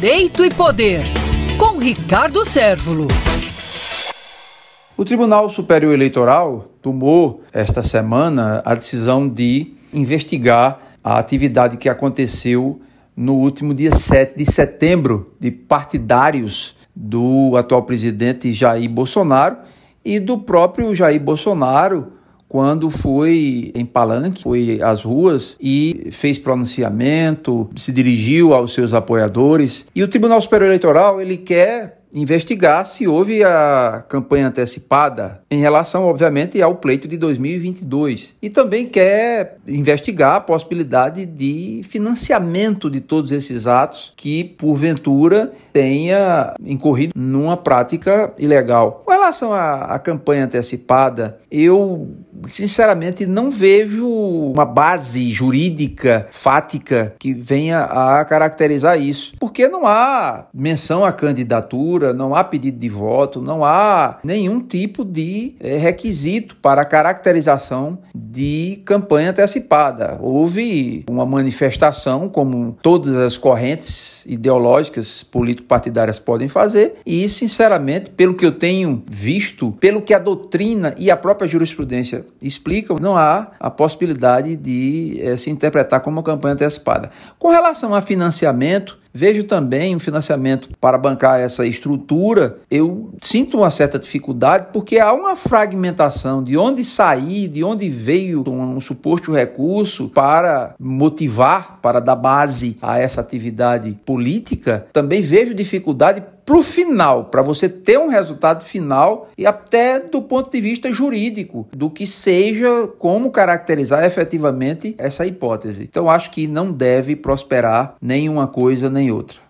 Direito e Poder, com Ricardo Sérvulo. O Tribunal Superior Eleitoral tomou esta semana a decisão de investigar a atividade que aconteceu no último dia 7 de setembro de partidários do atual presidente Jair Bolsonaro e do próprio Jair Bolsonaro quando foi em Palanque, foi às ruas e fez pronunciamento, se dirigiu aos seus apoiadores. E o Tribunal Superior Eleitoral, ele quer investigar se houve a campanha antecipada em relação, obviamente, ao pleito de 2022. E também quer investigar a possibilidade de financiamento de todos esses atos que, porventura, tenha incorrido numa prática ilegal. Com relação à, à campanha antecipada, eu sinceramente não vejo uma base jurídica, fática, que venha a caracterizar isso. Porque não há menção à candidatura não há pedido de voto, não há nenhum tipo de é, requisito para a caracterização de campanha antecipada. Houve uma manifestação, como todas as correntes ideológicas político-partidárias podem fazer, e, sinceramente, pelo que eu tenho visto, pelo que a doutrina e a própria jurisprudência explicam, não há a possibilidade de é, se interpretar como uma campanha antecipada. Com relação a financiamento, Vejo também um financiamento para bancar essa estrutura. Eu sinto uma certa dificuldade porque há uma fragmentação de onde sair, de onde veio um, um suposto recurso para motivar, para dar base a essa atividade política. Também vejo dificuldade para o final, para você ter um resultado final e até do ponto de vista jurídico, do que seja como caracterizar efetivamente essa hipótese. Então, acho que não deve prosperar nenhuma coisa nem outra.